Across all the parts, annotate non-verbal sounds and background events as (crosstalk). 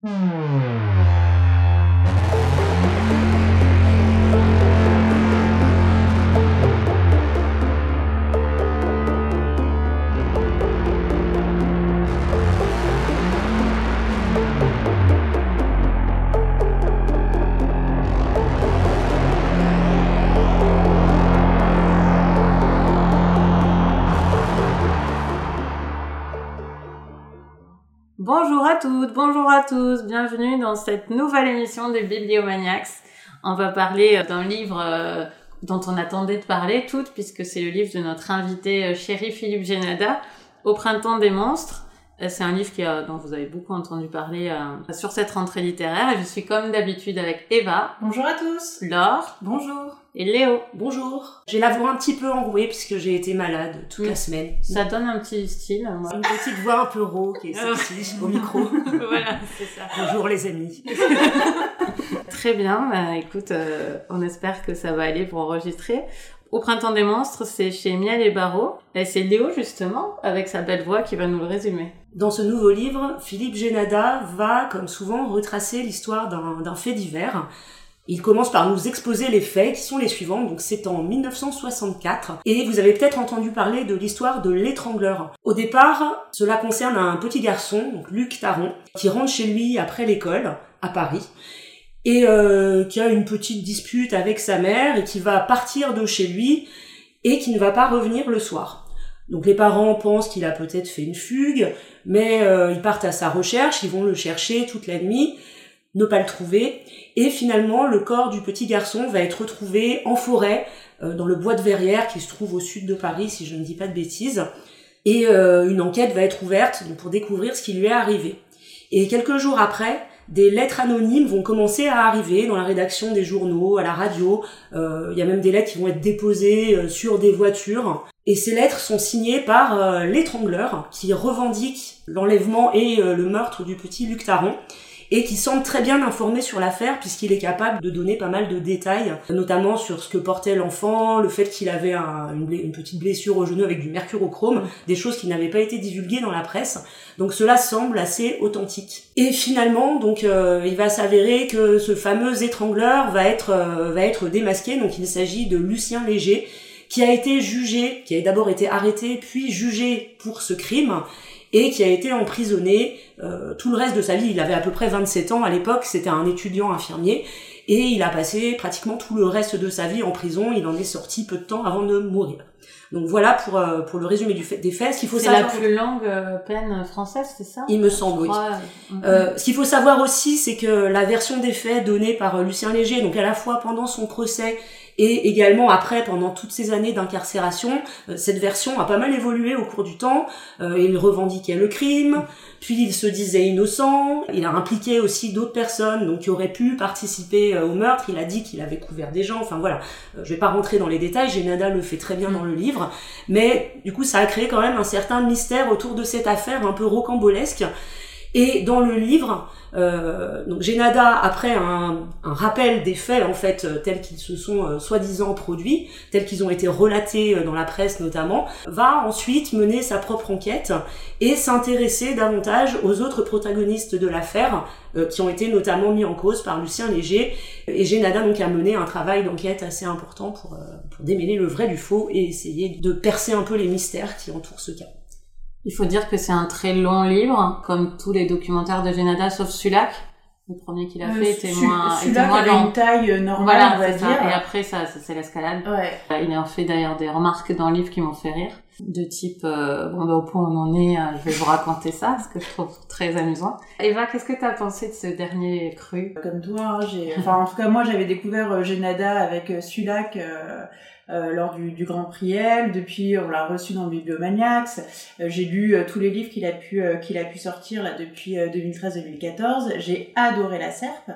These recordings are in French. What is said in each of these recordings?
Bonjour bonjour à tous, bienvenue dans cette nouvelle émission des Bibliomaniacs. On va parler d'un livre euh, dont on attendait de parler toutes, puisque c'est le livre de notre invité euh, chéri Philippe Génada, Au printemps des monstres. Euh, C'est un livre qui a- dont vous avez beaucoup entendu parler euh, sur cette rentrée littéraire. Et je suis comme d'habitude avec Eva, Bonjour à tous. Laure Bonjour. et Léo. Bonjour. J'ai la voix un petit peu enrouée puisque j'ai été malade toute la semaine. Ça donne un petit style. moi. Une petite voix un peu rauque et (laughs) sexy au micro. (laughs) voilà, c'est ça. Bonjour les amis. (laughs) Très bien, bah, écoute, euh, on espère que ça va aller pour enregistrer. Au printemps des monstres, c'est chez Miel et Barreau. Et c'est Léo, justement, avec sa belle voix, qui va nous le résumer. Dans ce nouveau livre, Philippe Génada va, comme souvent, retracer l'histoire d'un fait divers. Il commence par nous exposer les faits qui sont les suivants. Donc c'est en 1964 et vous avez peut-être entendu parler de l'histoire de l'étrangleur. Au départ, cela concerne un petit garçon, donc Luc Taron, qui rentre chez lui après l'école à Paris et euh, qui a une petite dispute avec sa mère et qui va partir de chez lui et qui ne va pas revenir le soir. Donc les parents pensent qu'il a peut-être fait une fugue, mais euh, ils partent à sa recherche, ils vont le chercher toute la nuit, ne pas le trouver, et finalement le corps du petit garçon va être retrouvé en forêt, euh, dans le bois de Verrières qui se trouve au sud de Paris, si je ne dis pas de bêtises, et une enquête va être ouverte pour découvrir ce qui lui est arrivé. Et quelques jours après, des lettres anonymes vont commencer à arriver dans la rédaction des journaux, à la radio. Euh, Il y a même des lettres qui vont être déposées euh, sur des voitures. Et ces lettres sont signées par euh, l'étrangleur qui revendique l'enlèvement et euh, le meurtre du petit Luc Taron et qui semble très bien informé sur l'affaire puisqu'il est capable de donner pas mal de détails, notamment sur ce que portait l'enfant, le fait qu'il avait une petite blessure au genou avec du mercurochrome, des choses qui n'avaient pas été divulguées dans la presse. Donc cela semble assez authentique. Et finalement, donc euh, il va s'avérer que ce fameux étrangleur va être euh, va être démasqué. Donc il s'agit de Lucien Léger qui a été jugé, qui a d'abord été arrêté puis jugé pour ce crime et qui a été emprisonné euh, tout le reste de sa vie. Il avait à peu près 27 ans à l'époque, c'était un étudiant infirmier et il a passé pratiquement tout le reste de sa vie en prison. Il en est sorti peu de temps avant de mourir. Donc voilà pour euh, pour le résumé du fait, des faits. Ce qu'il faut C'est la savoir, plus longue euh, peine française, c'est ça? Il me semble, oui. euh, Euh, ce qu'il faut savoir aussi, c'est que la version des faits donnée par euh, Lucien Léger, donc à la fois pendant son procès et également après, pendant toutes ces années d'incarcération, euh, cette version a pas mal évolué au cours du temps. Euh, il revendiquait le crime, puis il se disait innocent. Il a impliqué aussi d'autres personnes, donc qui auraient pu participer euh, au meurtre. Il a dit qu'il avait couvert des gens. Enfin voilà, je vais pas rentrer dans les détails. Génada le fait très bien dans le livre, mais du coup, ça a créé quand même un certain mystère autour de cette affaire un peu rocambolesque. Et dans le livre, euh, donc Génada, après un, rappel des faits en fait euh, tels qu'ils se sont euh, soi-disant produits, tels qu'ils ont été relatés euh, dans la presse notamment, va ensuite mener sa propre enquête et s'intéresser davantage aux autres protagonistes de l'affaire qui ont été notamment mis en cause par Lucien Léger. Et Génada donc a mené un travail d'enquête assez important pour, pour démêler le vrai du faux et essayer de percer un peu les mystères qui entourent ce cas. Il faut dire que c'est un très long livre, comme tous les documentaires de Genada, sauf Sulac. Le premier qu'il a fait était moins, était moins avait long. une taille euh, normale, Voilà, on va dire. ça. Et après, ça, ça, c'est l'escalade. Ouais. Euh, Il a fait d'ailleurs des remarques dans le livre qui m'ont fait rire, de type euh, bon bah au point où on en est, euh, je vais vous raconter ça, ce que je trouve très amusant. Eva, qu'est-ce que t'as pensé de ce dernier cru? Comme toi, hein, j'ai. Enfin, en tout cas, moi, j'avais découvert euh, Genada avec euh, Sulac euh, euh, lors du, du Grand Prix L. Depuis, on l'a reçu dans le Bibliomaniacs. Euh, j'ai lu euh, tous les livres qu'il a pu euh, qu'il a pu sortir là depuis euh, 2013-2014. J'ai adoré La Serpe.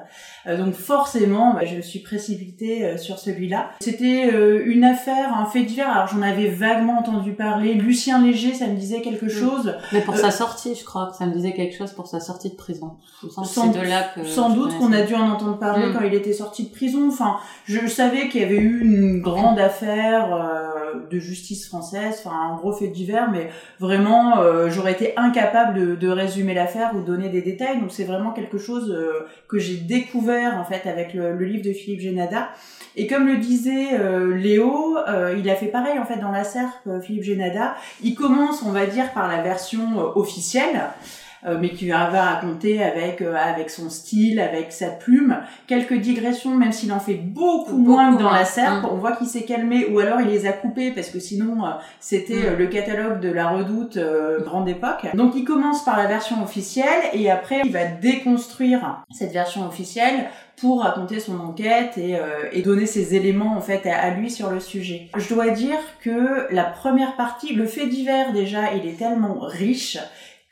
Euh, donc forcément, bah, je me suis précipitée euh, sur celui-là. C'était euh, une affaire, un fait divers. Alors j'en avais vaguement entendu parler. Lucien Léger, ça me disait quelque chose. Mais pour Euh, sa sortie, je crois que ça me disait quelque chose pour sa sortie de prison. Je sens que Sans- de là que Sans doute qu'on a dû en entendre parler Mm. quand il était sorti de prison. Enfin, je savais qu'il y avait eu une grande affaire euh, de justice française, enfin un gros fait divers, mais vraiment j'aurais été incapable de, de résumer l'affaire ou donner des détails. Donc c'est vraiment quelque chose que j'ai découvert en fait avec le, livre de Philippe Génada. Et comme le disait Léo, il a fait pareil en fait dans la serpe Philippe Génada. Il commence, on va dire, par la version officielle. Euh, mais qui va raconter avec euh, avec son style, avec sa plume, quelques digressions, même s'il en fait beaucoup, moins que dans la serpe. Mm. On voit qu'il s'est calmé, ou alors il les a coupées parce que sinon euh, c'était mm. le catalogue de la Redoute grande époque. Donc il commence par la version officielle et après il va déconstruire cette version officielle pour raconter son enquête et, et, donner ses éléments en fait à, lui sur le sujet. Je dois dire que la première partie, le fait divers déjà, il est tellement riche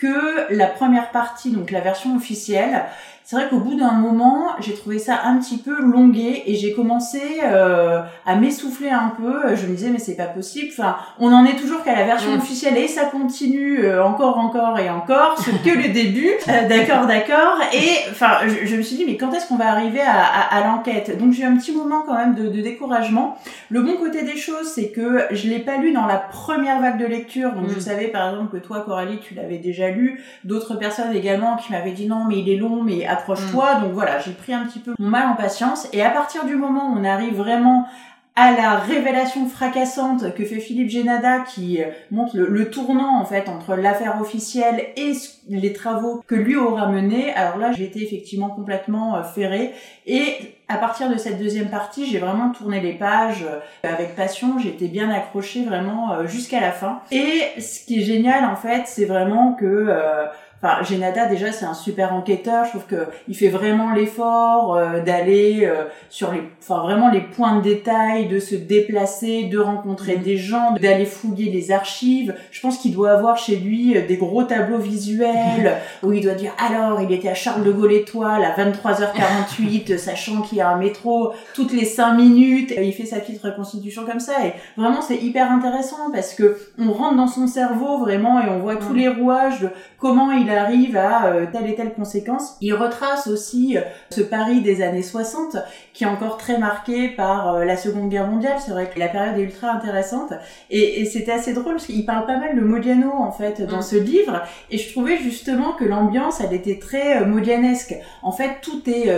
que la première partie, donc la version officielle, c'est vrai qu'au bout d'un moment, j'ai trouvé ça un petit peu longué et j'ai commencé euh, à m'essouffler un peu. Je me disais mais c'est pas possible. Enfin, on en est toujours qu'à la version officielle et ça continue euh, encore, encore et encore. Ce que le début. Euh, (laughs) d'accord, d'accord. Et enfin, je, me suis dit mais quand est-ce qu'on va arriver à, à, l'enquête? Donc j'ai eu un petit moment quand même de, de, découragement. Le bon côté des choses, c'est que je l'ai pas lu dans la première vague de lecture. Donc je mm. savais par exemple que toi, Coralie, tu l'avais déjà lu. D'autres personnes également qui m'avaient dit non mais il est long, mais approche-toi. Mm. Donc voilà, j'ai pris un petit peu mon mal en patience. Et à partir du moment où on arrive vraiment à la révélation fracassante que fait Philippe Génada qui euh, montre le, tournant en fait entre l'affaire officielle et les travaux que lui aura menés. Alors là, j'ai été effectivement complètement euh, ferré et à partir de cette deuxième partie, j'ai vraiment tourné les pages euh, avec passion, j'étais bien accrochée vraiment jusqu'à la fin. Et ce qui est génial en fait, c'est vraiment que Enfin, Genada déjà c'est un super enquêteur. Je trouve que il fait vraiment l'effort euh, d'aller euh, sur les, enfin vraiment les points de détail, de se déplacer, de rencontrer mm. des gens, d'aller fouiller les archives. Je pense qu'il doit avoir chez lui euh, des gros tableaux visuels (laughs) où il doit dire alors il était à Charles de Gaulle étoile à 23h48, (laughs) sachant qu'il y a un métro toutes les 5 minutes. Et il fait sa petite reconstitution comme ça et vraiment c'est hyper intéressant parce que on rentre dans son cerveau vraiment et on voit tous mm. les rouages de comment il arrive à euh, telle et telle conséquence. Il retrace aussi euh, ce Paris des années 60 qui est encore très marqué par euh, la Seconde Guerre mondiale. C'est vrai que la période est ultra intéressante et, et c'était assez drôle parce qu'il parle pas mal de Modiano en fait dans mm. ce livre et je trouvais justement que l'ambiance elle était très modianesque. En fait tout est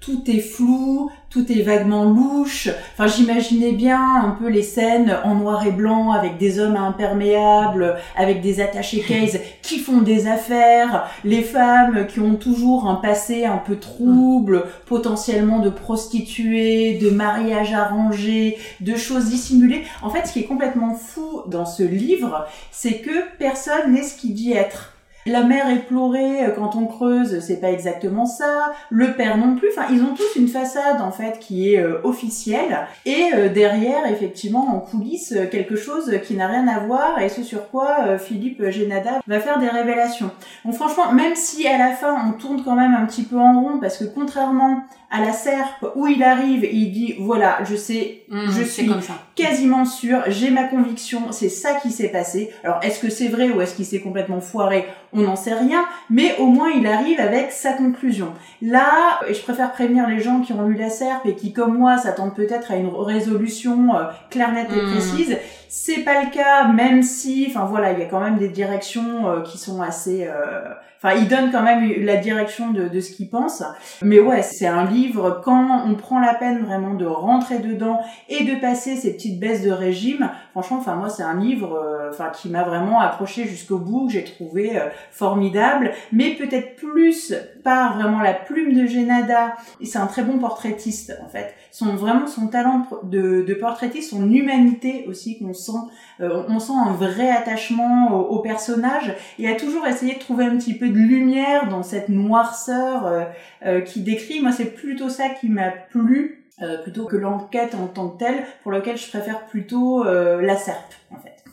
tout est flou, tout est vaguement louche. Enfin, j'imaginais bien un peu les scènes en noir et blanc avec des hommes imperméables, avec des attachés (laughs) case qui font des affaires, les femmes qui ont toujours un passé un peu trouble, potentiellement de prostituées, de mariages arrangés, de choses dissimulées. En fait, ce qui est complètement fou dans ce livre, c'est que personne n'est ce qu'il dit être. La mère est pleurée euh, quand on creuse, c'est pas exactement ça. Le père non plus. Enfin, ils ont tous une façade en fait qui est euh, officielle et euh, derrière, effectivement, en coulisses, quelque chose qui n'a rien à voir et ce sur quoi Philippe Génada va faire des révélations. Donc franchement, même si à la fin on tourne quand même un petit peu en rond parce que contrairement à la serpe où il arrive et il dit voilà, je sais, mmh, je suis quasiment sûr, j'ai ma conviction, c'est ça qui s'est passé. Alors est-ce que c'est vrai ou est-ce qu'il s'est complètement foiré? On n'en sait rien, mais au moins il arrive avec sa conclusion. Là, et je préfère prévenir les gens qui ont lu la serpe et qui comme moi s'attendent peut-être à une résolution euh, claire, nette et mmh. précise. C'est pas le cas, même si, enfin voilà, il y a quand même des directions euh, qui sont assez euh, Enfin, il donne quand même la direction de, de ce qu'il pense. Mais ouais, c'est un livre, quand on prend la peine vraiment de rentrer dedans et de passer ces petites baisses de régime, franchement, enfin moi, c'est un livre euh, enfin qui m'a vraiment accroché jusqu'au bout, que j'ai trouvé euh, formidable, mais peut-être plus par vraiment la plume de Genada. C'est un très bon portraitiste, en fait. Son, vraiment son talent de, de portraitiste, son humanité aussi qu'on sent euh, on sent un vrai attachement au, personnage et a toujours essayé de trouver un petit peu de lumière dans cette noirceur euh, euh, qui décrit. Moi, c'est plutôt ça qui m'a plu. Plutôt que l'enquête en tant que telle, pour lequel je préfère plutôt la serpe, en fait.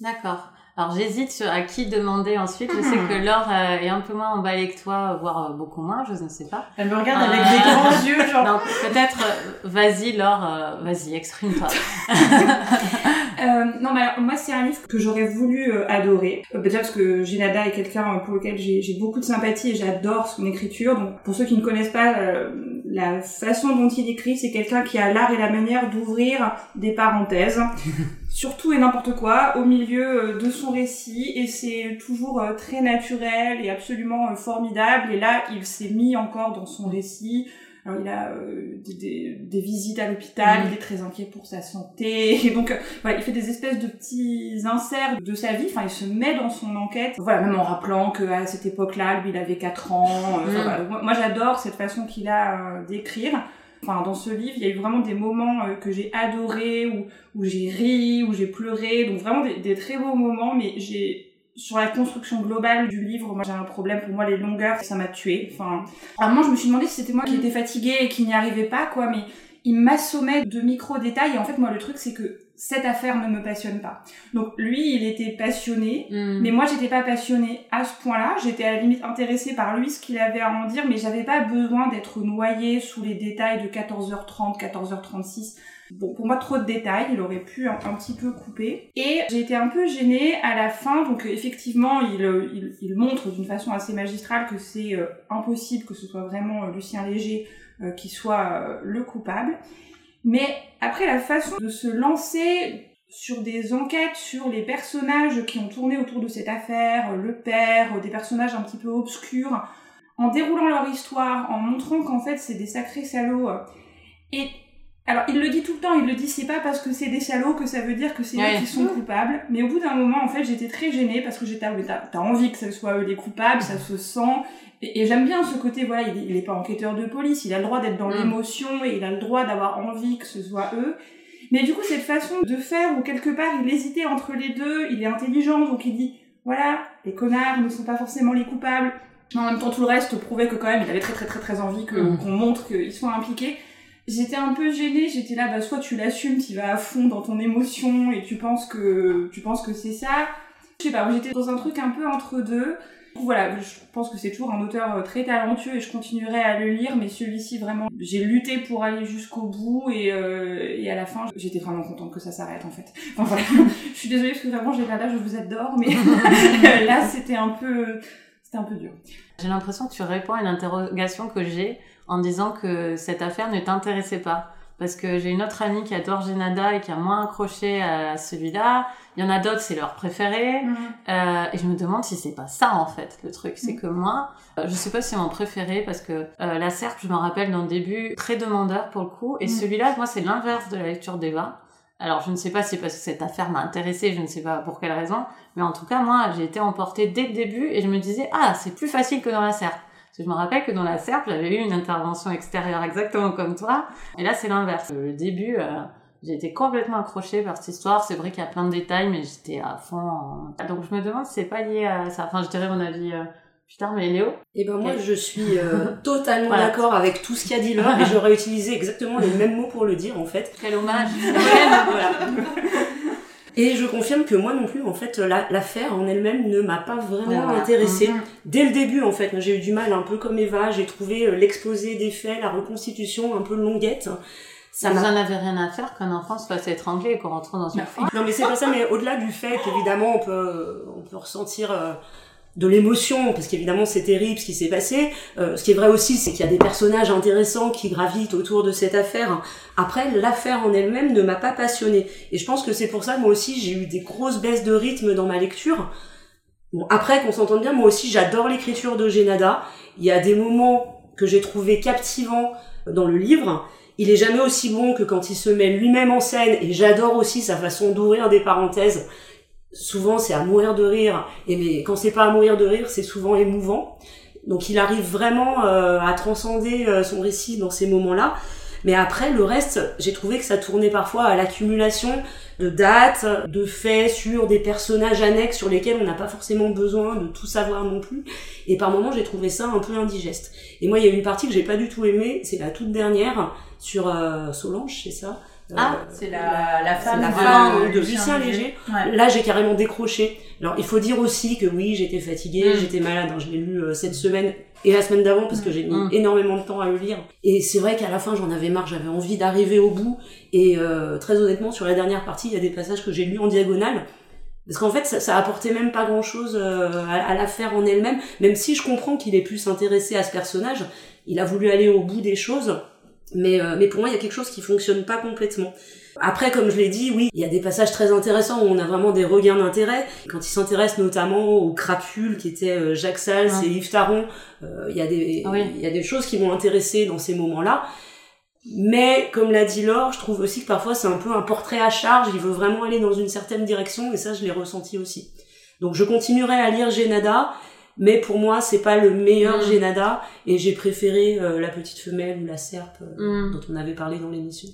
D'accord. Alors j'hésite sur à qui demander ensuite. Je sais que Laure est un peu moins emballée que toi, voire beaucoup moins, je ne sais pas. Elle me regarde avec des grands yeux, genre. (laughs) peut-être, vas-y Laure, vas-y, exprime-toi. (laughs) Euh, non, mais moi, c'est un livre que j'aurais voulu euh, adorer. Euh, déjà parce que Ginada est quelqu'un pour lequel j'ai beaucoup de sympathie et j'adore son écriture. Donc, pour ceux qui ne connaissent pas la façon dont il écrit, c'est quelqu'un qui a l'art et la manière d'ouvrir des parenthèses. (laughs) sur tout et n'importe quoi au milieu de son récit et c'est toujours très naturel et absolument formidable et là il s'est mis encore dans son récit alors il a euh, des, des, visites à l'hôpital, il est très inquiet pour sa santé, et donc euh, voilà, il fait des espèces de petits inserts de sa vie, enfin il se met dans son enquête, voilà, même en rappelant que à cette époque-là, lui il avait 4 ans, euh, mm. moi, j'adore cette façon qu'il a d'écrire. Enfin, dans ce livre, il y a eu vraiment des moments que j'ai adorés, où, où j'ai ri, où j'ai pleuré, donc vraiment des, des très beaux moments, mais j'ai sur la construction globale du livre, moi j'ai un problème. Pour moi, les longueurs, ça m'a tué. Enfin, moi, je me suis demandé si c'était moi qui étais fatiguée et qui n'y arrivais pas, quoi. Mais il m'assommait de micro détails. Et en fait, moi, le truc, c'est que cette affaire ne me passionne pas. Donc lui, il était passionné, hmm. mais moi, j'étais pas passionnée à ce point-là. J'étais à la limite intéressée par lui, ce qu'il avait à en dire, mais j'avais pas besoin d'être noyée sous les détails de 14h30, 14h36 Pour moi, trop de détails, il aurait pu un, petit peu couper. Et j'ai été un peu gênée à la fin, donc effectivement, il, il, montre d'une façon assez magistrale que c'est euh, impossible que ce soit vraiment euh, Lucien Léger euh, qui soit le coupable. Mais après, la façon de se lancer sur des enquêtes sur les personnages qui ont tourné autour de cette affaire, le père, des personnages un petit peu obscurs, en déroulant leur histoire, en montrant qu'en fait c'est des sacrés salauds, et alors, il le dit tout le temps, il le dit, c'est pas parce que c'est des salauds que ça veut dire que c'est eux qui sont coupables. Mais au bout d'un moment, en fait, j'étais très gênée parce que j'étais, t'as envie que ce soit eux les coupables, ça se sent. Et, j'aime bien ce côté, voilà, il, il est pas enquêteur de police, il a le droit d'être dans mm. l'émotion et il a le droit d'avoir envie que ce soit eux. Mais du coup, cette façon de faire où quelque part il hésitait entre les deux, il est intelligent, donc il dit, voilà, les connards ne sont pas forcément les coupables. En même temps, tout le reste prouvait que quand même, il avait très très très très envie que, mm. qu'on montre qu'ils soient impliqués j'étais un peu gênée, j'étais là, bah, soit tu l'assumes, tu vas à fond dans ton émotion et tu penses que, tu penses que c'est ça. Je sais pas, j'étais dans un truc un peu entre deux. Voilà, je pense que c'est toujours un auteur euh, très talentueux et je continuerai à le lire, mais celui-ci vraiment, j'ai lutté pour aller jusqu'au bout et, euh, et à la fin, j'étais vraiment contente que ça s'arrête en fait. Enfin voilà, (laughs) je suis désolée parce que vraiment j'ai là, je vous adore, mais (laughs) là c'était un peu, c'était un peu dur. J'ai l'impression que tu réponds à une interrogation que j'ai en disant que cette affaire ne t'intéressait pas. Parce que j'ai une autre amie qui adore Genada et qui a moins accroché à celui-là. Il y en a d'autres, c'est leur préféré. Mm. Euh, et je me demande si c'est pas ça, en fait, le truc. C'est mm. que moi, euh, je sais pas si c'est mon préféré parce que euh, la serpe, je me rappelle dans le début, très demandeur pour le coup. Et mm. celui-là, moi, c'est l'inverse de la lecture d'Eva. Alors, je ne sais pas si c'est parce que cette affaire m'a intéressée, je ne sais pas pour quelle raison. Mais en tout cas, moi, j'ai été emportée dès le début et je me disais, ah, c'est plus facile que dans la serpe. Je me rappelle que dans la serpe, j'avais eu une intervention extérieure exactement comme toi. Et là, c'est l'inverse. Le début, euh, j'ai été complètement accrochée par cette histoire. C'est vrai qu'il y a plein de détails, mais j'étais à fond. Donc je me demande si c'est pas lié à ça. Enfin, je dirais mon avis euh, plus tard, mais Léo Eh ben moi, je suis euh, (laughs) totalement d'accord avec tout ce qu'a dit là, et j'aurais utilisé exactement les mêmes mots pour le dire en fait. Quel hommage (laughs) voilà. Et je confirme que moi non plus, en fait, l'affaire en elle-même ne m'a pas vraiment intéressée. Mhm. Dès le début, en fait, j'ai eu du mal, un peu comme Eva, j'ai trouvé euh, l'exposé des faits, la reconstitution un peu longuette. Ça vous en avez rien à faire qu'un enfant se fasse étrangler et qu'on rentre dans une fille. Non mais c'est pas ça, mais au-delà du fait qu'évidemment on peut, on peut ressentir euh, de l'émotion, parce qu'évidemment c'est terrible ce qui s'est passé. Euh, ce qui est vrai aussi, c'est qu'il y a des personnages intéressants qui gravitent autour de cette affaire. Après, l'affaire en elle-même ne m'a pas passionnée. Et je pense que c'est pour ça, moi aussi, j'ai eu des grosses baisses de rythme dans ma lecture. Bon, après, qu'on s'entende bien, moi aussi, j'adore l'écriture de Genada. Il y a des moments que j'ai trouvé captivants dans le livre. Il est jamais aussi bon que quand il se met lui-même en scène, et j'adore aussi sa façon d'ouvrir des parenthèses souvent c'est à mourir de rire. Et mais quand c'est pas à mourir de rire c'est souvent émouvant. Donc il arrive vraiment euh, à transcender euh, son récit dans ces moments-là. Mais après le reste j'ai trouvé que ça tournait parfois à l'accumulation de dates de faits sur des personnages annexes sur lesquels on n'a pas forcément besoin de tout savoir non plus. Et par moments j'ai trouvé ça un peu indigeste. Et moi il y a une partie que j'ai pas du tout aimée c'est la toute dernière sur euh, Solange c'est ça? Ah, euh, c'est la, la femme, de, Lucien Léger. Là, j'ai carrément décroché. Alors, il faut dire aussi que oui, j'étais fatiguée, mm. j'étais malade. Hein. je l'ai lu euh, cette semaine et la semaine d'avant parce que j'ai mis mm. énormément de temps à le lire. Et c'est vrai qu'à la fin, j'en avais marre, j'avais envie d'arriver au bout. Et euh, très honnêtement, sur la dernière partie, il y a des passages que j'ai lus en diagonale. Parce qu'en fait, ça, ça apportait même pas grand-chose à, à l'affaire en elle-même. Même si je comprends qu'il ait pu s'intéresser à ce personnage, il a voulu aller au bout des choses mais, euh, mais pour moi, il y a quelque chose qui fonctionne pas complètement. Après, comme je l'ai dit, oui, il y a des passages très intéressants où on a vraiment des regains d'intérêt. Quand il s'intéresse notamment aux crapules qui étaient euh, Jacques Sals et Yves Taron, euh, il y a des, Oui. il y a des choses qui m'ont intéressé dans ces moments-là. Mais comme l'a dit Laure, je trouve aussi que parfois c'est un peu un portrait à charge. Il veut vraiment aller dans une certaine direction et ça, je l'ai ressenti aussi. Donc, je continuerai à lire Génada, mais pour moi, c'est pas le meilleur Mm. Génada et j'ai préféré euh, la petite femelle ou la serpe euh, Mm. dont on avait parlé dans l'émission.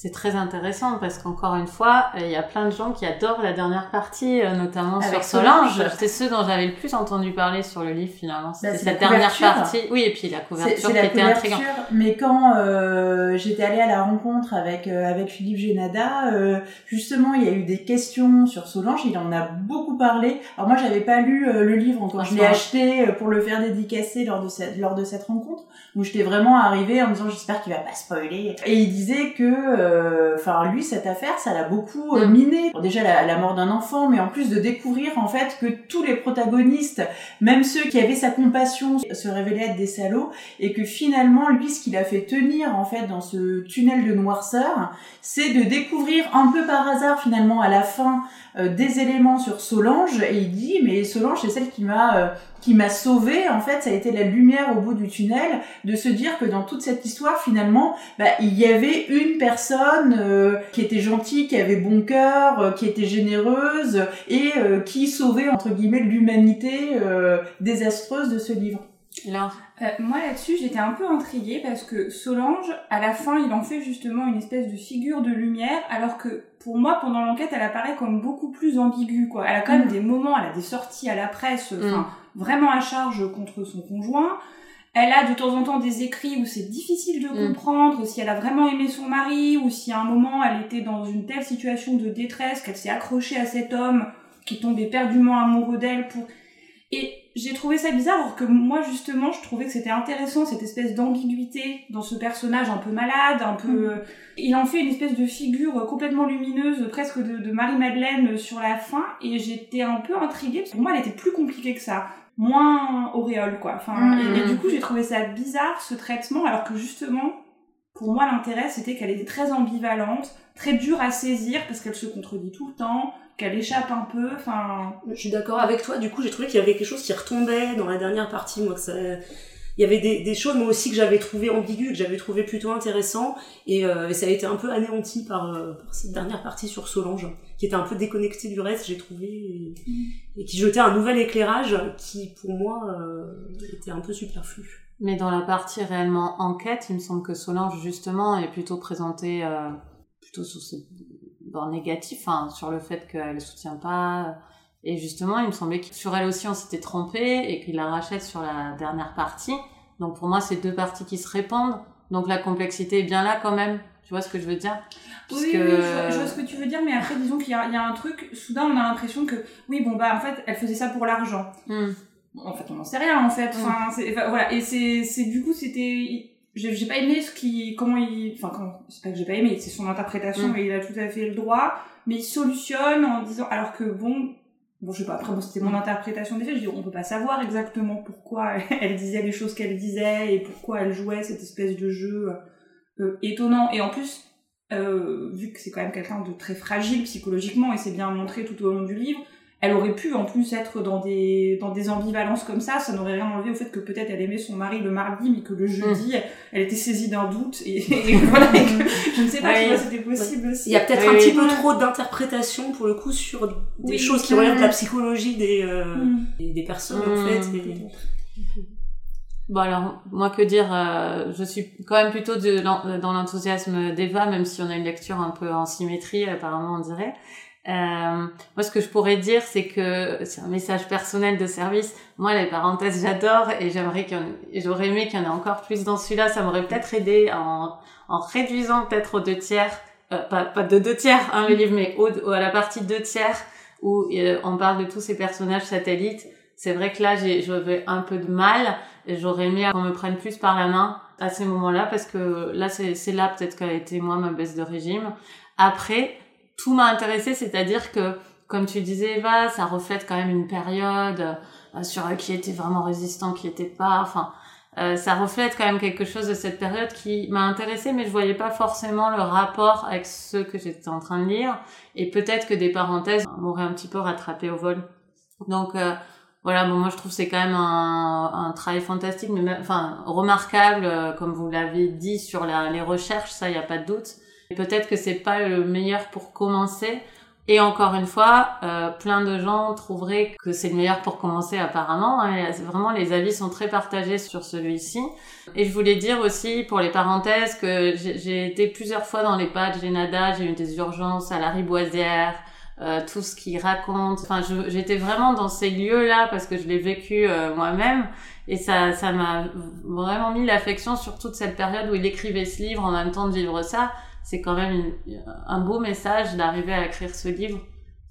C'est très intéressant parce qu'encore une fois, euh, il y a plein de gens qui adorent la dernière partie, euh, notamment Avec sur Solange. Solange. C'est ceux dont j'avais le plus entendu parler sur le livre finalement. C'était Bah, c'est cette la dernière partie. Oui, et puis la couverture c'est qui la était couverture, intrigante. mais quand euh, j'étais allée à la rencontre avec euh, avec Philippe Génada, euh, justement, il y a eu des questions sur Solange. Il en a beaucoup parlé. Alors moi, j'avais pas lu le livre encore. Je l'ai acheté pour le faire dédicacer lors de cette lors de cette rencontre où j'étais vraiment arrivée en me disant j'espère qu'il va pas spoiler. Et il disait que, euh, enfin lui, cette affaire, ça l'a beaucoup euh, Mm. miné. Bon, déjà la, la mort d'un enfant, mais en plus de découvrir en fait que tous les protagonistes, même ceux qui avaient sa compassion, se révélaient être des salauds et que finalement lui ce qu'il a fait tenir en fait dans ce tunnel de noirceur c'est de découvrir un peu par hasard finalement à la fin euh, des éléments sur Solange et il dit mais Solange c'est celle qui m'a qui m'a sauvé en fait ça a été la lumière au bout du tunnel de se dire que dans toute cette histoire finalement bah, il y avait une personne euh, qui était gentille qui avait bon cœur euh, qui était généreuse et euh, qui sauvait entre guillemets l'humanité euh, désastreuse de ce livre Laure. Euh, moi là-dessus, j'étais un peu intriguée parce que Solange, à la fin, il en fait justement une espèce de figure de lumière, alors que pour moi, pendant l'enquête, elle apparaît comme beaucoup plus ambiguë. Quoi. Elle a quand même Mm. des moments, elle a des sorties à la presse, enfin vraiment à charge contre son conjoint. Elle a de temps en temps des écrits où c'est difficile de Mm. comprendre si elle a vraiment aimé son mari ou si à un moment elle était dans une telle situation de détresse qu'elle s'est accrochée à cet homme qui tombait éperdument amoureux d'elle pour et j'ai trouvé ça bizarre alors que moi justement je trouvais que c'était intéressant cette espèce d'ambiguïté dans ce personnage un peu malade, un peu... Mm. Il en fait une espèce de figure complètement lumineuse, presque de, de Marie-Madeleine sur la fin et j'étais un peu intriguée parce que pour moi elle était plus compliquée que ça. Moins auréole quoi. Enfin, Mm. et, et du coup j'ai trouvé ça bizarre ce traitement alors que justement pour moi l'intérêt c'était qu'elle était très ambivalente, très dure à saisir parce qu'elle se contredit tout le temps, qu'elle échappe un peu, enfin... Je suis d'accord avec toi. Du coup, j'ai trouvé qu'il y avait quelque chose qui retombait dans la dernière partie. Moi, que ça, il y avait des, des choses moi aussi que j'avais trouvé ambiguës, que j'avais trouvé plutôt intéressant, et, euh, et ça a été un peu anéanti par, euh, par cette dernière partie sur Solange, qui était un peu déconnectée du reste, j'ai trouvé, et, et qui jetait un nouvel éclairage qui, pour moi, euh, était un peu superflu. Mais dans la partie réellement enquête, il me semble que Solange, justement, est plutôt présentée plutôt sous ce bord négatif, enfin, sur le fait qu'elle ne soutient pas. Et justement, il me semblait que sur elle aussi, on s'était trompé et qu'il la rachète sur la dernière partie. Donc pour moi, c'est deux parties qui se répandent. Donc la complexité est bien là quand même. Tu vois ce que je veux dire? Oui, Puisque- oui, oui, je, vois- je vois ce que tu veux dire, mais après, disons qu'il y, y a un truc, soudain, on a l'impression que, oui, bon, bah, en fait, elle faisait ça pour l'argent. Hmm. En fait, on n'en sait rien, en fait. Enfin, enfin, voilà. Et c'est, du coup, c'était, j'ai pas aimé ce qui, comment il, enfin, comment, c'est pas que j'ai pas aimé, c'est son interprétation Mm. et il a tout à fait le droit, mais il solutionne en disant, alors que bon, bon, je sais pas, après, bon, c'était mon interprétation des faits, je dis, on peut pas savoir exactement pourquoi (laughs) elle disait les choses qu'elle disait et pourquoi elle jouait cette espèce de jeu euh, étonnant. Et en plus, euh, vu que c'est quand même quelqu'un de très fragile psychologiquement et c'est bien montré tout au long du livre, elle aurait pu en plus être dans des dans des ambivalences comme ça, ça n'aurait rien enlevé au fait que peut-être elle aimait son mari le mardi mais que le jeudi elle était saisie d'un doute et, (laughs) et voilà, et que- (laughs) je ne sais pas si c'était possible aussi. Il y a peut-être Oui, un petit peu trop d'interprétation, pour le coup, sur des Oui. choses qui relèvent de la psychologie des, euh, Mm. des, des personnes, en fait. et- Bon alors, moi que dire, euh, je suis quand même plutôt de, dans l'enthousiasme d'Eva, même si on a une lecture un peu en symétrie, apparemment on dirait. Euh, moi ce que je pourrais dire, c'est que c'est un message personnel de service. Moi les parenthèses j'adore et j'aimerais qu'il j'aurais aimé qu'il y en ait encore plus dans celui-là. Ça m'aurait peut-être aidé en, en réduisant peut-être aux deux tiers, euh, pas, pas de deux tiers hein, le livre, mais au, au- à la partie deux tiers où euh, on parle de tous ces personnages satellites. C'est vrai que là j'ai j'avais un peu de mal et j'aurais aimé qu'on me prenne plus par la main à ces moments-là parce que là c'est là peut-être qu'a été moi ma baisse de régime. Après tout m'a intéressé, c'est-à-dire que comme tu disais Eva, ça reflète quand même une période euh, sur euh, qui était vraiment résistant, qui était pas, enfin euh, ça reflète quand même quelque chose de cette période qui m'a intéressée, mais je voyais pas forcément le rapport avec ce que j'étais en train de lire. Et peut-être que des parenthèses m'auraient un petit peu rattrapé au vol. Donc euh, voilà, bon, moi je trouve c'est quand même un, un, travail fantastique, mais enfin remarquable, euh, comme vous l'avez dit sur la, les recherches, ça y a pas de doute. Peut-être que c'est pas le meilleur pour commencer. Et encore une fois, euh, plein de gens trouveraient que c'est le meilleur pour commencer apparemment. Hein. Vraiment, les avis sont très partagés sur celui-ci. Et je voulais dire aussi, pour les parenthèses, que j'ai été plusieurs fois dans les pas de Génada, j'ai eu des urgences à la Riboisière, euh, tout ce qu'il raconte. Enfin, j'étais vraiment dans ces lieux-là parce que je l'ai vécu euh, moi-même et ça, ça m'a vraiment mis l'affection sur toute cette période où il écrivait ce livre en même temps de vivre ça. C'est quand même un beau message d'arriver à écrire ce livre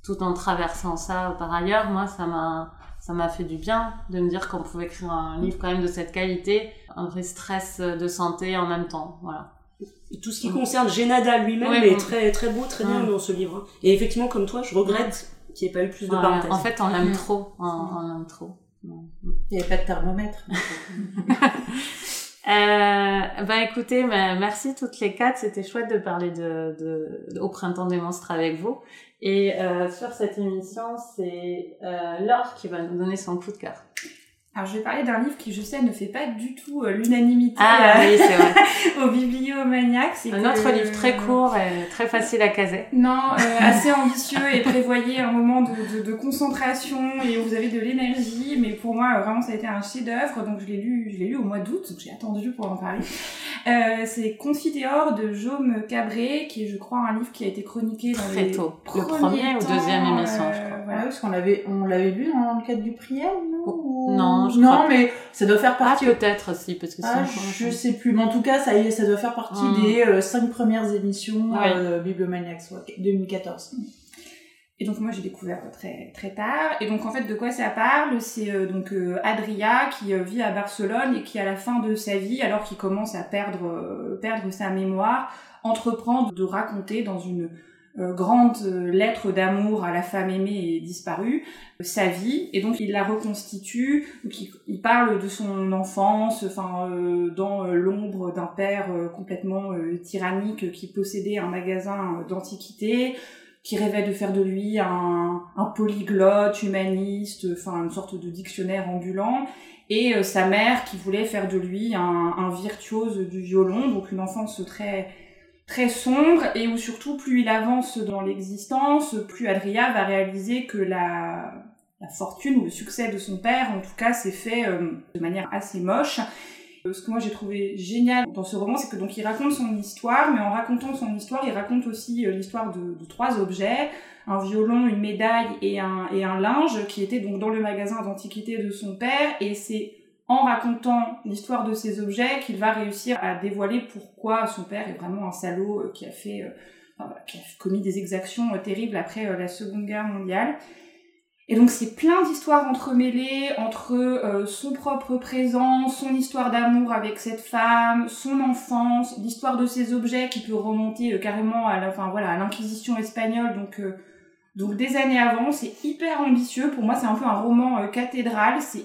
tout en traversant ça par ailleurs. Moi, ça m'a ça m'a fait du bien de me dire qu'on pouvait écrire un livre quand même de cette qualité, un vrai stress de santé en même temps. Voilà tout ce qui concerne Genada lui-même est très très beau, très bien dans ce livre. Et effectivement, comme toi, je regrette qu'il n'y ait pas eu plus de parenthèses. En fait, on l'aime trop. On, l'aime trop. Il n'y avait pas de thermomètre. (laughs) euh, bah écoutez, merci toutes les quatre. C'était chouette de parler au printemps des monstres avec vous. Et euh, sur cette émission, c'est euh, Laure qui va nous donner son coup de cœur. Alors, je vais parler d'un livre qui, je sais, ne fait pas du tout euh, l'unanimité ah, oui, c'est vrai. (laughs) au bibliomaniac. C'est un autre livre très court et très facile à caser. Non, euh, assez ambitieux et prévoyait un moment de, de, de, concentration et où vous avez de l'énergie. Mais pour moi, vraiment, ça a été un chef-d'œuvre. Donc, je l'ai lu, je l'ai lu au mois d'août. Donc, j'ai attendu pour en parler. Euh, c'est Confiteor de Jaume Cabré, qui est, je crois, un livre qui a été chroniqué dans très les tôt. Le premier ou deuxième émission, je crois. Voilà. parce qu'on l'avait, on l'avait lu dans le cadre du Priel, non? Non, non, mais ça doit faire partie. Ah, peut-être aussi, parce que ah, je sais plus. Mais en tout cas, ça y est, ça doit faire partie hum. des euh, cinq premières émissions euh, Bibliomaniacs, 2014. Et donc moi j'ai découvert très très tard. Et donc en fait de quoi ça parle? C'est euh, donc euh, Adria qui vit à Barcelone et qui à la fin de sa vie, alors qu'il commence à perdre perdre sa mémoire, entreprend de raconter dans une euh, grande euh, lettre d'amour à la femme aimée et disparue, euh, sa vie, et donc il la reconstitue, il, parle de son enfance, enfin dans l'ombre d'un père complètement tyrannique qui possédait un magasin d'antiquités, qui rêvait de faire de lui un, un polyglotte humaniste, enfin une sorte de dictionnaire ambulant, et sa mère qui voulait faire de lui un, un virtuose du violon, donc une enfance très très sombre et où surtout plus il avance dans l'existence, plus Adria va réaliser que la, fortune ou le succès de son père, en tout cas, s'est fait euh, de manière assez moche. Euh, ce que moi j'ai trouvé génial dans ce roman, c'est que donc il raconte son histoire, mais en racontant son histoire, il raconte aussi euh, l'histoire de, trois objets un violon, une médaille et un, linge qui étaient donc dans le magasin d'antiquité de son père. Et c'est en racontant l'histoire de ces objets qu'il va réussir à dévoiler pourquoi son père est vraiment un salaud euh, qui a fait euh, qui a commis des exactions euh, terribles après la Seconde Guerre mondiale. Et donc c'est plein d'histoires entremêlées entre son propre présent, son histoire d'amour avec cette femme, son enfance, l'histoire de ces objets qui peut remonter carrément à enfin voilà, à l'inquisition espagnole donc donc des années avant, c'est hyper ambitieux. Pour moi, c'est un peu un roman cathédrale, c'est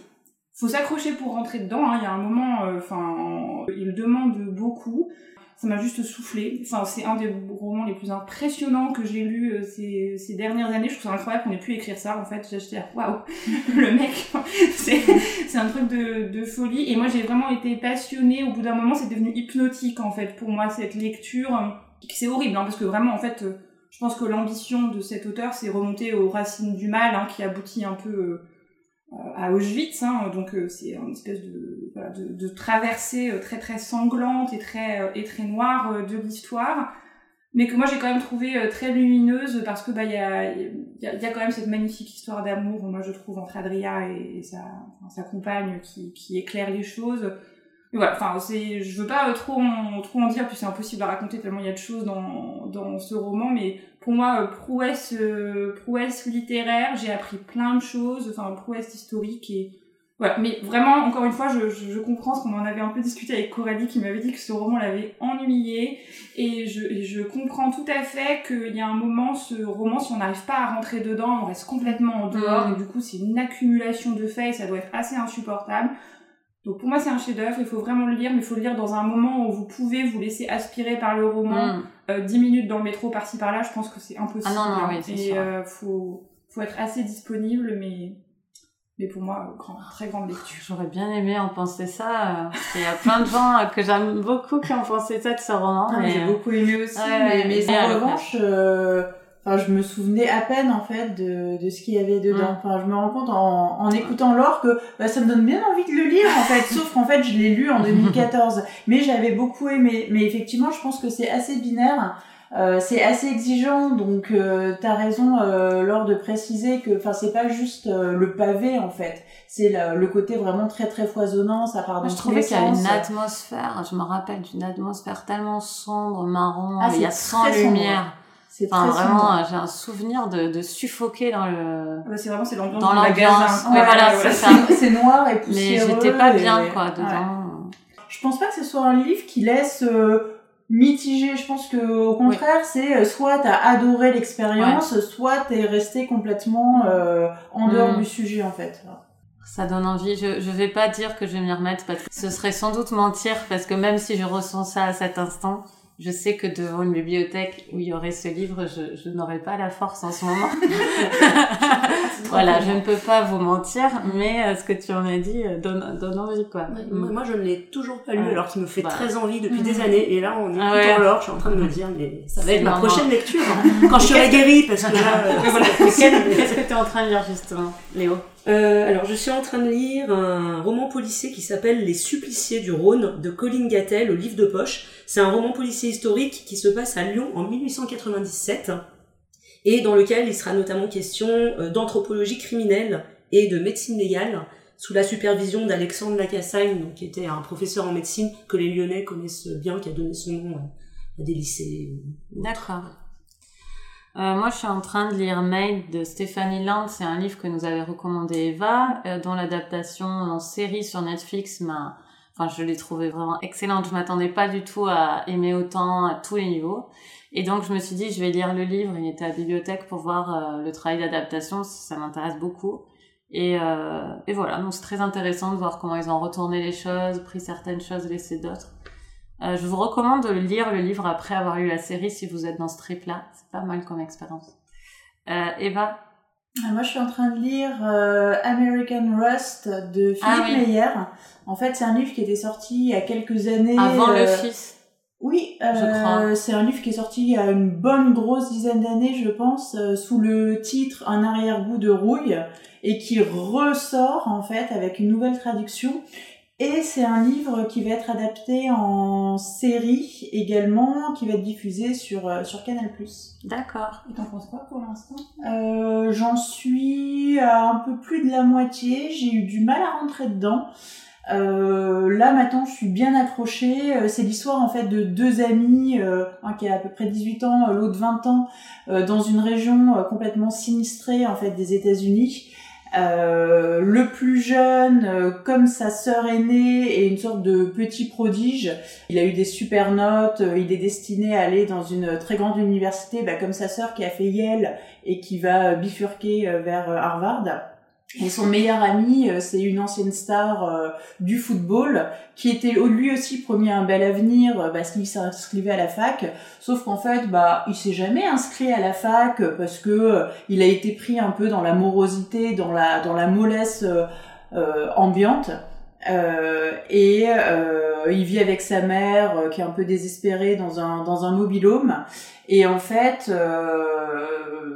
faut s'accrocher pour rentrer dedans. Hein. Il y a un moment, euh, enfin, il demande beaucoup. Ça m'a juste soufflé. Enfin, c'est un des romans les plus impressionnants que j'ai lu euh, ces, dernières années. Je trouve ça incroyable qu'on ait pu écrire ça. En fait, j'ai acheté, waouh, (laughs) le mec, (laughs) c'est un truc de, de folie. Et moi, j'ai vraiment été passionnée. Au bout d'un moment, c'est devenu hypnotique en fait pour moi cette lecture. C'est horrible, hein, parce que vraiment, en fait, euh, je pense que l'ambition de cet auteur, c'est remonter aux racines du mal, hein, qui aboutit un peu à Auschwitz, hein, donc euh, c'est une espèce de, de, traversée euh, très très sanglante et très euh, et très noire de l'histoire, mais que moi j'ai quand même trouvé très lumineuse parce que bah il y a, y, a, quand même cette magnifique histoire d'amour, moi je trouve entre Adria et, sa, sa compagne qui, qui éclaire les choses. Voilà, enfin, je veux pas trop en, trop en dire, puis c'est impossible à raconter tellement il y a de choses dans, dans ce roman, mais pour moi, euh, prouesse, euh, prouesse littéraire, j'ai appris plein de choses, enfin, prouesse historique et, voilà. Mais vraiment, encore une fois, je, je, comprends ce qu'on en avait un peu discuté avec Coralie qui m'avait dit que ce roman l'avait ennuyé, et je, je comprends tout à fait qu'il y a un moment, ce roman, si on n'arrive pas à rentrer dedans, on reste complètement en dehors, mmh. et du coup, c'est une accumulation de faits, et ça doit être assez insupportable. Donc pour moi c'est un chef-d'œuvre, il faut vraiment le lire, mais il faut le lire dans un moment où vous pouvez vous laisser aspirer par le roman. Mm. Euh, 10 minutes dans le métro par-ci par-là, je pense que c'est impossible. Ah non, non, hein. oui, c'est Et sûr. euh, faut, faut être assez disponible, mais, mais pour moi, euh, grand, très grande lecture. J'aurais bien aimé en penser ça. euh, qu'il y a plein de gens euh, que j'aime beaucoup qui ont pensé ça de ce roman. Ah, mais, J'ai beaucoup aimé aussi, Ouais, mais, en revanche, euh, enfin, je me souvenais à peine en fait de, de ce qu'il y avait dedans. Mm. Enfin, je me rends compte en, en écoutant Laure que bah, ça me donne bien envie de le lire en fait. Sauf qu'en fait, je l'ai lu en (laughs) 2014, mais j'avais beaucoup aimé. Mais effectivement, je pense que c'est assez binaire. Euh, c'est assez exigeant, donc euh, t'as raison euh, Laure de préciser que, enfin, c'est pas juste euh, le pavé en fait, c'est le, le côté vraiment très très foisonnant, ça part dans je trouvais qu'il y avait une atmosphère, je me rappelle d'une atmosphère tellement sombre, marron, Ah, il y a sans sombre. C'est Enfin, très vraiment, sombre. j'ai un souvenir de, de suffoquer dans le... Ah bah, c'est vraiment c'est l'ambiance Dans l'ambiance. Oui, voilà, c'est ça. C'est- (laughs) C'est noir et Mais poussiéreux. j'étais pas et- bien, quoi, Ouais. dedans. Je pense pas que ce soit un livre qui laisse euh, mitigé. Je pense que au contraire, c'est euh, soit t'as adoré l'expérience, soit t'es resté complètement euh, en dehors Mm. du sujet en fait. Ça donne envie. Je, je vais pas dire que je vais m'y remettre parce que ce serait sans doute mentir parce que même si je ressens ça à cet instant, je sais que devant une bibliothèque où il y aurait ce livre, je, je n'aurais pas la force en ce moment. (laughs) voilà, je ne peux pas vous mentir, mais euh, ce que tu en as dit euh, donne, donne envie, quoi. Ouais, Mm. moi, je ne l'ai toujours pas lu, alors qu'il me fait Bah. très envie depuis Mhm. des années. Et là, en écoutant Ah ouais. Laure, je suis en train de me dire, mais ça va être ma prochaine lecture. hein. (laughs) Quand je serai guérie, parce que là, (laughs) euh, voilà. Qu'est-ce que tu es en train de lire, justement, Léo? Euh, alors, je suis en train de lire un roman policier qui s'appelle Les Suppliciés du Rhône de Colline Gattel au livre de poche. C'est un roman policier historique qui se passe à Lyon en 1897 et dans lequel il sera notamment question euh, d'anthropologie criminelle et de médecine légale sous la supervision d'Alexandre Lacassagne, qui était un professeur en médecine que les Lyonnais connaissent bien, qui a donné son nom euh, à des lycées. D'accord. Euh, moi, je suis en train de lire Maid de Stephanie Land. C'est un livre que nous avait recommandé Eva, euh, dont l'adaptation en série sur Netflix m'a... Je l'ai trouvé vraiment excellente. Je m'attendais pas du tout à aimer autant à tous les niveaux. Et donc, je me suis dit, je vais lire le livre. Il était à la bibliothèque pour voir euh, le travail d'adaptation. Ça m'intéresse beaucoup. Et, euh, et voilà, donc c'est très intéressant de voir comment ils ont retourné les choses, pris certaines choses, laissé d'autres. Euh, je vous recommande de lire le livre après avoir lu la série si vous êtes dans ce trip-là. C'est pas mal comme expérience. Euh, Eva? Moi, je suis en train de lire euh, American Rust de Philippe Ah oui. Meyer. En fait, c'est un livre qui était sorti il y a quelques années. Avant euh, le fils. Oui, Je crois. euh, c'est un livre qui est sorti il y a une bonne grosse dizaine d'années, je pense, euh, sous le titre Un arrière-goût de rouille, et qui ressort en fait avec une nouvelle traduction. Et c'est un livre qui va être adapté en série également, qui va être diffusé sur, euh, sur Canal+. D'accord. Et t'en penses quoi pour l'instant? Euh, J'en suis à un peu plus de la moitié. J'ai eu du mal à rentrer dedans. Euh, là maintenant, je suis bien accrochée. Euh, C'est l'histoire en fait de deux amis, euh, un qui a à peu près 18 ans, l'autre 20 ans, euh, dans une région euh, complètement sinistrée en fait des États-Unis. Euh, le plus jeune, euh, comme sa sœur aînée, est une sorte de petit prodige. Il a eu des super notes. euh, il est destiné à aller dans une très grande université, bah, comme sa sœur qui a fait Yale et qui va bifurquer vers Harvard. Son meilleur ami, euh, c'est une ancienne star euh, du football qui était lui aussi promis un bel avenir euh, parce qu'il s'inscrivait à la fac. Sauf qu'en fait, bah, il s'est jamais inscrit à la fac parce que il a été pris un peu dans la morosité, dans la dans la mollesse ambiante. Euh, et euh, il vit avec sa mère euh, qui est un peu désespérée dans un dans un mobilhome. Et en fait, euh,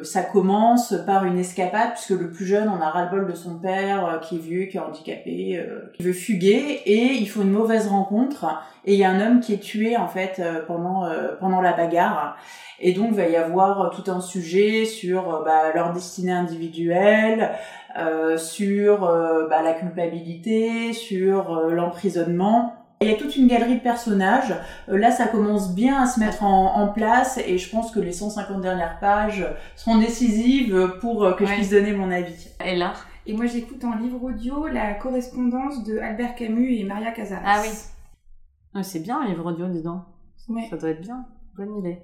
ça commence par une escapade, puisque le plus jeune en a ras-le-bol de son père, euh, qui est vieux, qui est handicapé, qui veut fuguer, et il faut une mauvaise rencontre, et il y a un homme qui est tué, en fait, pendant, pendant la bagarre. Et donc, il va y avoir tout un sujet sur bah, leur destinée individuelle, euh, sur euh, bah, la culpabilité, sur euh, l'emprisonnement. Il y a toute une galerie de personnages. Euh, là, ça commence bien à se mettre en, en place et je pense que les 150 dernières pages seront décisives pour euh, que je puisse donner mon avis. Et là? Et moi j'écoute en livre audio la correspondance de Albert Camus et Maria Casares. Ah oui. Ouais, C'est bien un livre audio, dis donc. Ouais. Ça doit être bien. Bonne idée.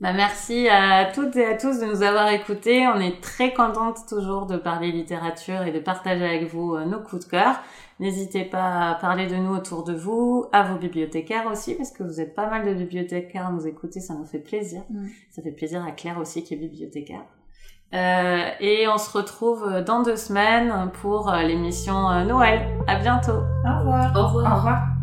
Bah, merci à toutes et à tous de nous avoir écoutés. On est très contente toujours de parler littérature et de partager avec vous euh, nos coups de cœur. N'hésitez pas à parler de nous autour de vous, à vos bibliothécaires aussi, parce que vous êtes pas mal de bibliothécaires à nous écouter, ça nous fait plaisir. Mm. Ça fait plaisir à Claire aussi qui est bibliothécaire. Euh, et on se retrouve dans deux semaines pour euh, l'émission euh, Noël. À bientôt. Au revoir. Au revoir. Au revoir.